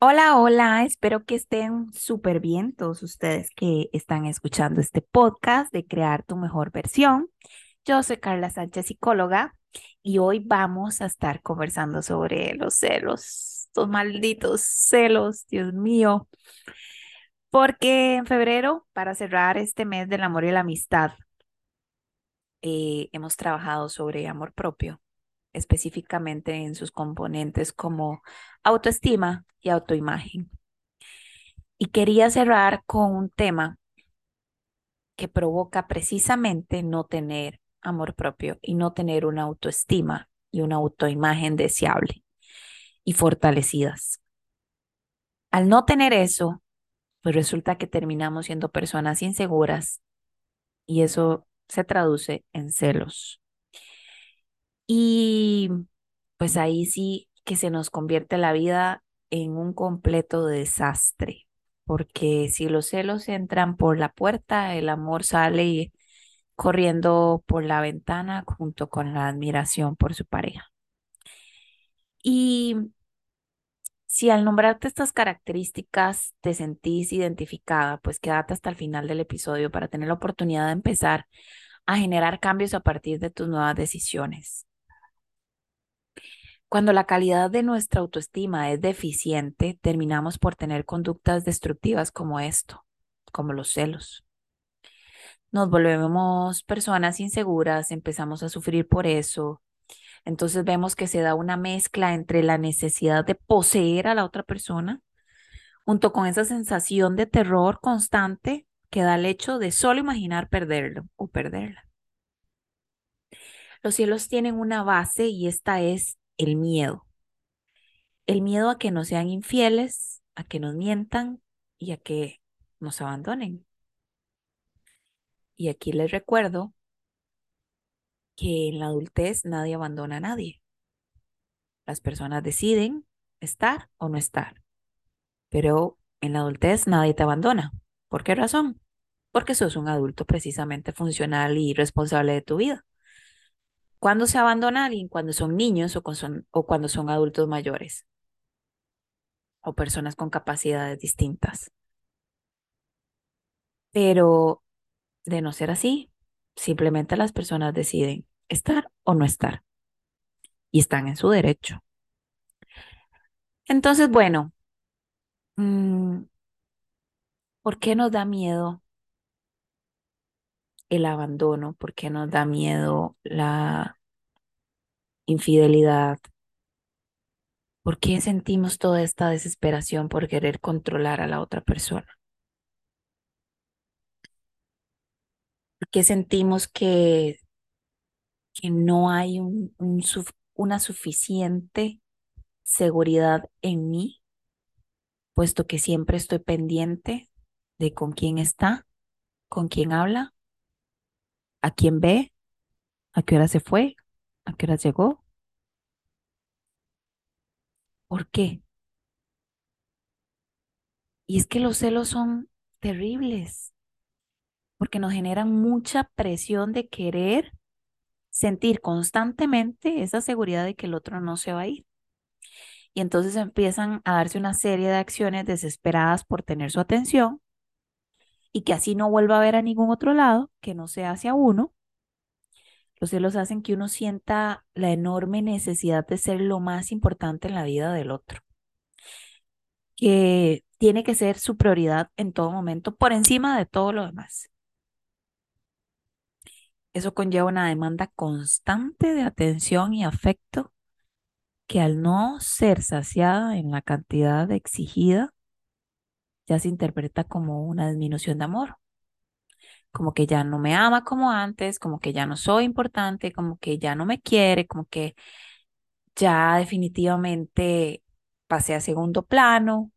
Hola, hola, espero que estén súper bien todos ustedes que están escuchando este podcast de Crear tu mejor versión. Yo soy Carla Sánchez, psicóloga, y hoy vamos a estar conversando sobre los celos, estos malditos celos, Dios mío, porque en febrero, para cerrar este mes del amor y la amistad, eh, hemos trabajado sobre amor propio específicamente en sus componentes como autoestima y autoimagen. Y quería cerrar con un tema que provoca precisamente no tener amor propio y no tener una autoestima y una autoimagen deseable y fortalecidas. Al no tener eso, pues resulta que terminamos siendo personas inseguras y eso se traduce en celos. Y pues ahí sí que se nos convierte la vida en un completo desastre, porque si los celos entran por la puerta, el amor sale corriendo por la ventana junto con la admiración por su pareja. Y si al nombrarte estas características te sentís identificada, pues quédate hasta el final del episodio para tener la oportunidad de empezar a generar cambios a partir de tus nuevas decisiones. Cuando la calidad de nuestra autoestima es deficiente, terminamos por tener conductas destructivas como esto, como los celos. Nos volvemos personas inseguras, empezamos a sufrir por eso. Entonces vemos que se da una mezcla entre la necesidad de poseer a la otra persona, junto con esa sensación de terror constante que da el hecho de solo imaginar perderlo o perderla. Los cielos tienen una base y esta es el miedo. El miedo a que nos sean infieles, a que nos mientan y a que nos abandonen. Y aquí les recuerdo que en la adultez nadie abandona a nadie. Las personas deciden estar o no estar. Pero en la adultez nadie te abandona. ¿Por qué razón? Porque sos un adulto precisamente funcional y responsable de tu vida. ¿Cuándo se abandona a alguien? Cuando son niños o, o cuando son adultos mayores o personas con capacidades distintas. Pero de no ser así, simplemente las personas deciden estar o no estar y están en su derecho. Entonces, bueno, mm, ¿por qué nos da miedo el abandono, por qué nos da miedo la infidelidad, por qué sentimos toda esta desesperación por querer controlar a la otra persona. ¿Por qué sentimos que, que no hay un, una suficiente seguridad en mí, puesto que siempre estoy pendiente de con quién está, con quién habla a quién ve, a qué hora se fue, a qué hora llegó. ¿Por qué? Y es que los celos son terribles, porque nos generan mucha presión de querer sentir constantemente esa seguridad de que el otro no se va a ir. Y entonces empiezan a darse una serie de acciones desesperadas por tener su atención y que así no vuelva a ver a ningún otro lado que no sea hacia uno. Los celos hacen que uno sienta la enorme necesidad de ser lo más importante en la vida del otro, que tiene que ser su prioridad en todo momento por encima de todo lo demás. Eso conlleva una demanda constante de atención y afecto que al no ser saciada en la cantidad exigida, ya se interpreta como una disminución de amor, como que ya no me ama como antes, como que ya no soy importante, como que ya no me quiere, como que ya definitivamente pasé a segundo plano.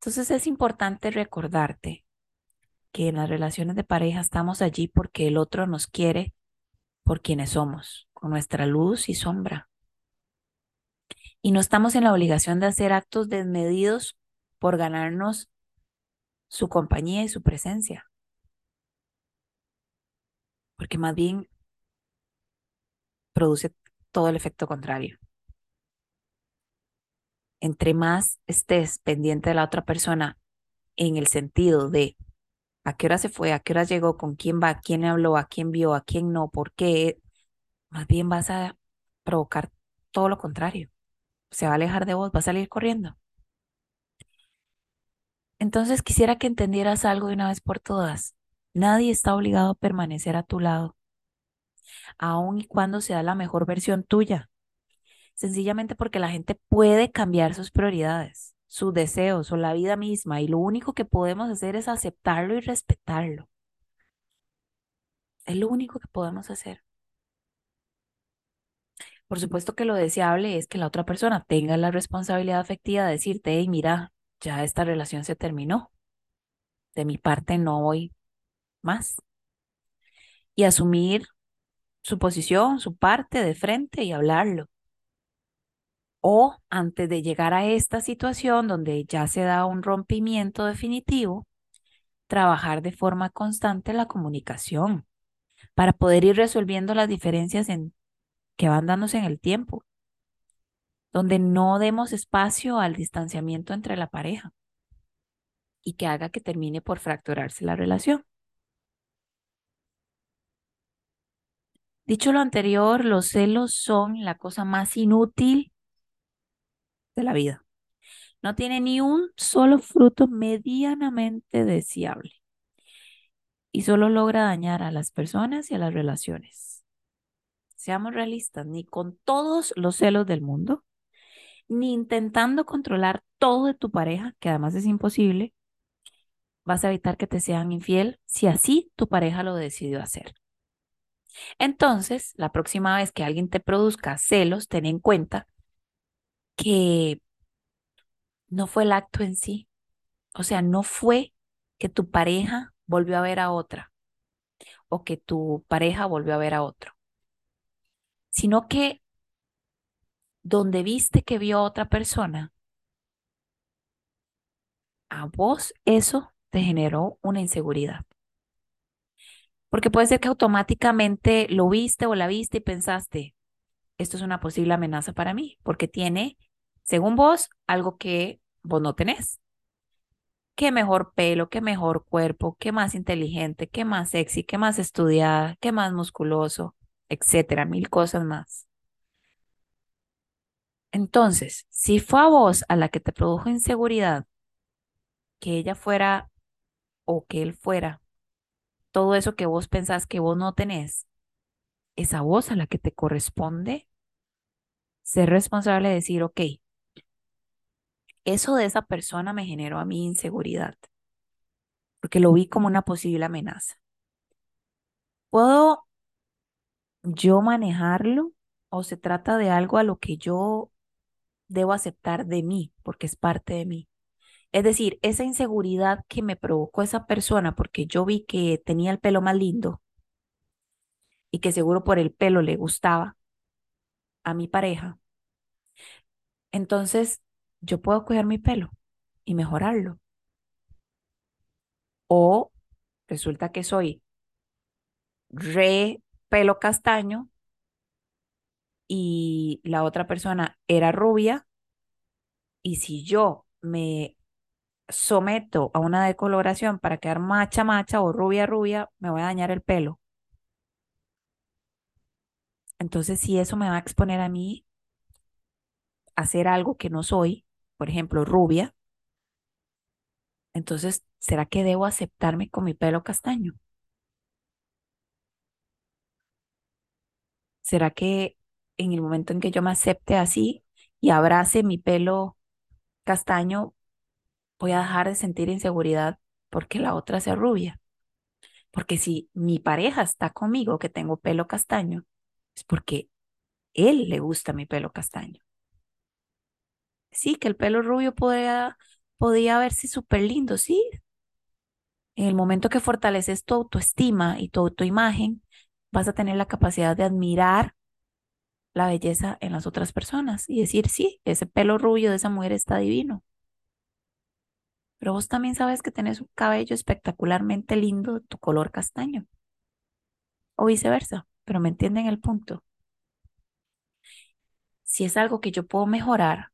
Entonces es importante recordarte que en las relaciones de pareja estamos allí porque el otro nos quiere por quienes somos, con nuestra luz y sombra. Y no estamos en la obligación de hacer actos desmedidos por ganarnos su compañía y su presencia. Porque más bien produce todo el efecto contrario. entre más estés pendiente de la otra persona en el sentido de a qué hora se fue, a qué hora llegó, con quién va, a quién habló, a quién vio, a quién no, por qué, más bien vas a provocar todo lo contrario. Se va a alejar de vos, va a salir corriendo. Entonces quisiera que entendieras algo de una vez por todas. Nadie está obligado a permanecer a tu lado, aun y cuando sea la mejor versión tuya. Sencillamente porque la gente puede cambiar sus prioridades, sus deseos o la vida misma, y lo único que podemos hacer es aceptarlo y respetarlo. Es lo único que podemos hacer. Por supuesto que lo deseable es que la otra persona tenga la responsabilidad afectiva de decirte, hey, mira, ya esta relación se terminó. De mi parte no voy más. Y asumir su posición, su parte de frente y hablarlo. O antes de llegar a esta situación donde ya se da un rompimiento definitivo, trabajar de forma constante la comunicación para poder ir resolviendo las diferencias en, que van dándose en el tiempo, donde no demos espacio al distanciamiento entre la pareja y que haga que termine por fracturarse la relación. Dicho lo anterior, los celos son la cosa más inútil de la vida. No tiene ni un solo fruto medianamente deseable y solo logra dañar a las personas y a las relaciones. Seamos realistas, ni con todos los celos del mundo, ni intentando controlar todo de tu pareja, que además es imposible, vas a evitar que te sean infiel si así tu pareja lo decidió hacer. Entonces, la próxima vez que alguien te produzca celos, ten en cuenta que no fue el acto en sí. O sea, no fue que tu pareja volvió a ver a otra o que tu pareja volvió a ver a otro, sino que donde viste que vio a otra persona, a vos eso te generó una inseguridad. Porque puede ser que automáticamente lo viste o la viste y pensaste, esto es una posible amenaza para mí, porque tiene, según vos, algo que vos no tenés. Qué mejor pelo, qué mejor cuerpo, qué más inteligente, qué más sexy, qué más estudiada, qué más musculoso, etcétera, mil cosas más. Entonces, si fue a vos a la que te produjo inseguridad, que ella fuera o que él fuera, todo eso que vos pensás que vos no tenés, es a vos a la que te corresponde ser responsable de decir, ok, eso de esa persona me generó a mí inseguridad, porque lo vi como una posible amenaza. ¿Puedo yo manejarlo o se trata de algo a lo que yo debo aceptar de mí, porque es parte de mí? Es decir, esa inseguridad que me provocó esa persona porque yo vi que tenía el pelo más lindo y que seguro por el pelo le gustaba a mi pareja. Entonces, yo puedo cuidar mi pelo y mejorarlo. O resulta que soy re pelo castaño y la otra persona era rubia y si yo me someto a una decoloración para quedar macha macha o rubia rubia, me voy a dañar el pelo. Entonces, si eso me va a exponer a mí a hacer algo que no soy, por ejemplo, rubia, entonces, ¿será que debo aceptarme con mi pelo castaño? ¿Será que en el momento en que yo me acepte así y abrace mi pelo castaño, voy a dejar de sentir inseguridad porque la otra sea rubia? Porque si mi pareja está conmigo que tengo pelo castaño, es porque él le gusta mi pelo castaño. Sí, que el pelo rubio podía, podía verse súper lindo, sí. En el momento que fortaleces tu autoestima y tu autoimagen, vas a tener la capacidad de admirar la belleza en las otras personas y decir, sí, ese pelo rubio de esa mujer está divino. Pero vos también sabes que tenés un cabello espectacularmente lindo de tu color castaño. O viceversa, pero me entienden el punto. Si es algo que yo puedo mejorar,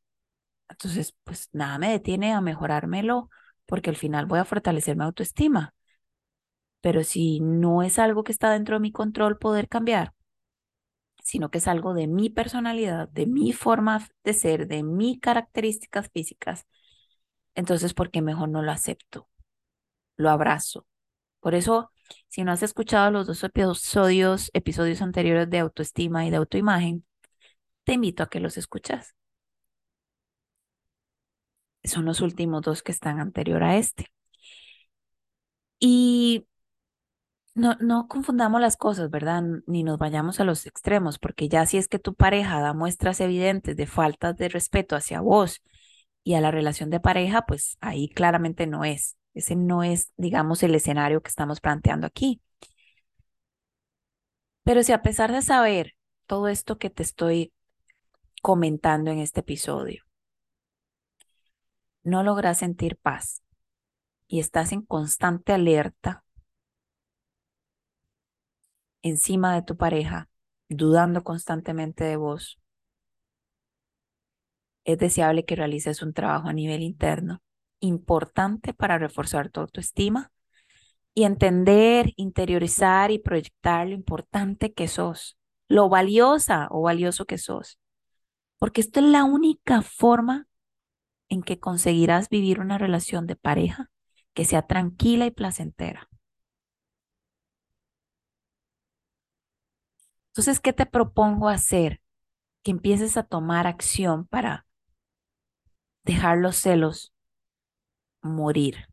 Entonces, pues nada me detiene a mejorármelo porque al final voy a fortalecer mi autoestima. Pero si no es algo que está dentro de mi control poder cambiar, sino que es algo de mi personalidad, de mi forma de ser, de mis características físicas, entonces, ¿por qué mejor no lo acepto? Lo abrazo. Por eso, si no has escuchado los dos episodios, episodios anteriores de autoestima y de autoimagen, te invito a que los escuchas. Son los últimos dos que están anterior a este. Y no, no confundamos las cosas, ¿verdad? Ni nos vayamos a los extremos, porque ya si es que tu pareja da muestras evidentes de falta de respeto hacia vos y a la relación de pareja, pues ahí claramente no es. Ese no es, digamos, el escenario que estamos planteando aquí. Pero si a pesar de saber todo esto que te estoy comentando en este episodio, no logras sentir paz y estás en constante alerta encima de tu pareja, dudando constantemente de vos, es deseable que realices un trabajo a nivel interno importante para reforzar tu autoestima y entender, interiorizar y proyectar lo importante que sos, lo valiosa o valioso que sos. Porque esto es la única forma en que conseguirás vivir una relación de pareja que sea tranquila y placentera. Entonces, ¿qué te propongo hacer? Que empieces a tomar acción para dejar los celos morir.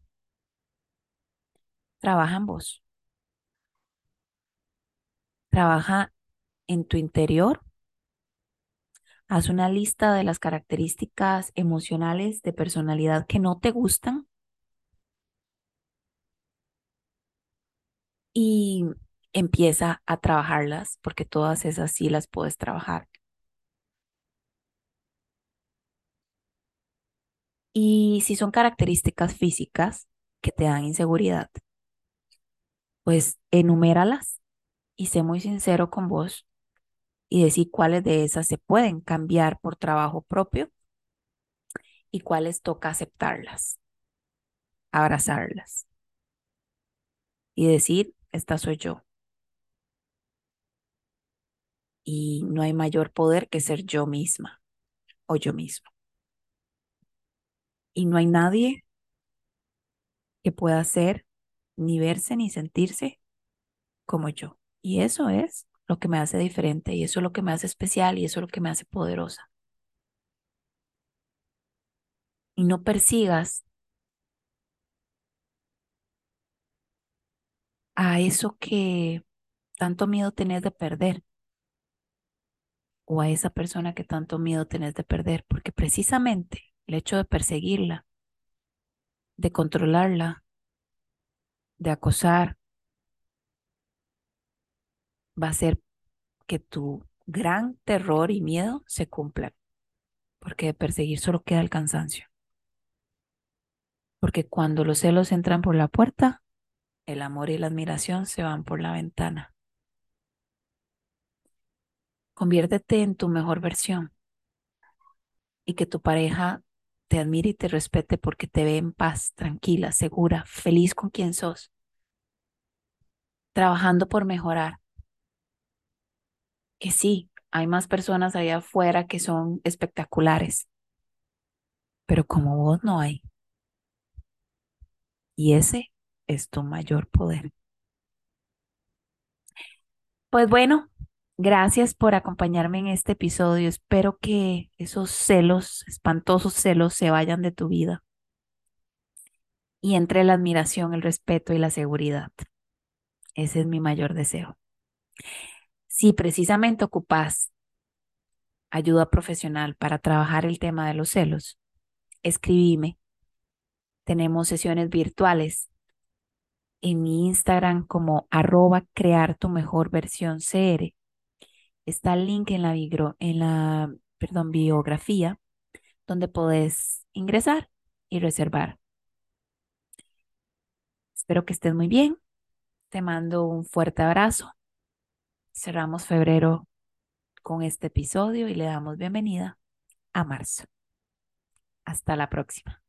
Trabaja en vos. Trabaja en tu interior. Haz una lista de las características emocionales de personalidad que no te gustan. Y empieza a trabajarlas porque todas esas sí las puedes trabajar. Y si son características físicas que te dan inseguridad, pues enuméralas y sé muy sincero con vos y decir cuáles de esas se pueden cambiar por trabajo propio y cuáles toca aceptarlas, abrazarlas y decir, esta soy yo. Y no hay mayor poder que ser yo misma o yo mismo y no hay nadie que pueda ser, ni verse, ni sentirse como yo. Y eso es lo que me hace diferente y eso es lo que me hace especial y eso es lo que me hace poderosa. Y no persigas a eso que tanto miedo tenés de perder o a esa persona que tanto miedo tenés de perder, porque precisamente el hecho de perseguirla, de controlarla, de acosar, va a hacer que tu gran terror y miedo se cumplan, porque de perseguir solo queda el cansancio. Porque cuando los celos entran por la puerta, el amor y la admiración se van por la ventana. Conviértete en tu mejor versión y que tu pareja te admire y te respete porque te ve en paz, tranquila, segura, feliz con quien sos, trabajando por mejorar. Que sí, hay más personas allá afuera que son espectaculares, pero como vos no hay. Y ese es tu mayor poder. Pues bueno, Gracias por acompañarme en este episodio. Espero que esos celos, espantosos celos, se vayan de tu vida y entre la admiración, el respeto y la seguridad. Ese es mi mayor deseo. Si precisamente ocupas ayuda profesional para trabajar el tema de los celos, escribime. Tenemos sesiones virtuales en mi Instagram como arroba crear tu mejor versión CR está el link en la, en la perdón, biografía donde puedes ingresar y reservar. Espero que estés muy bien. Te mando un fuerte abrazo. Cerramos febrero con este episodio y le damos bienvenida a marzo. Hasta la próxima.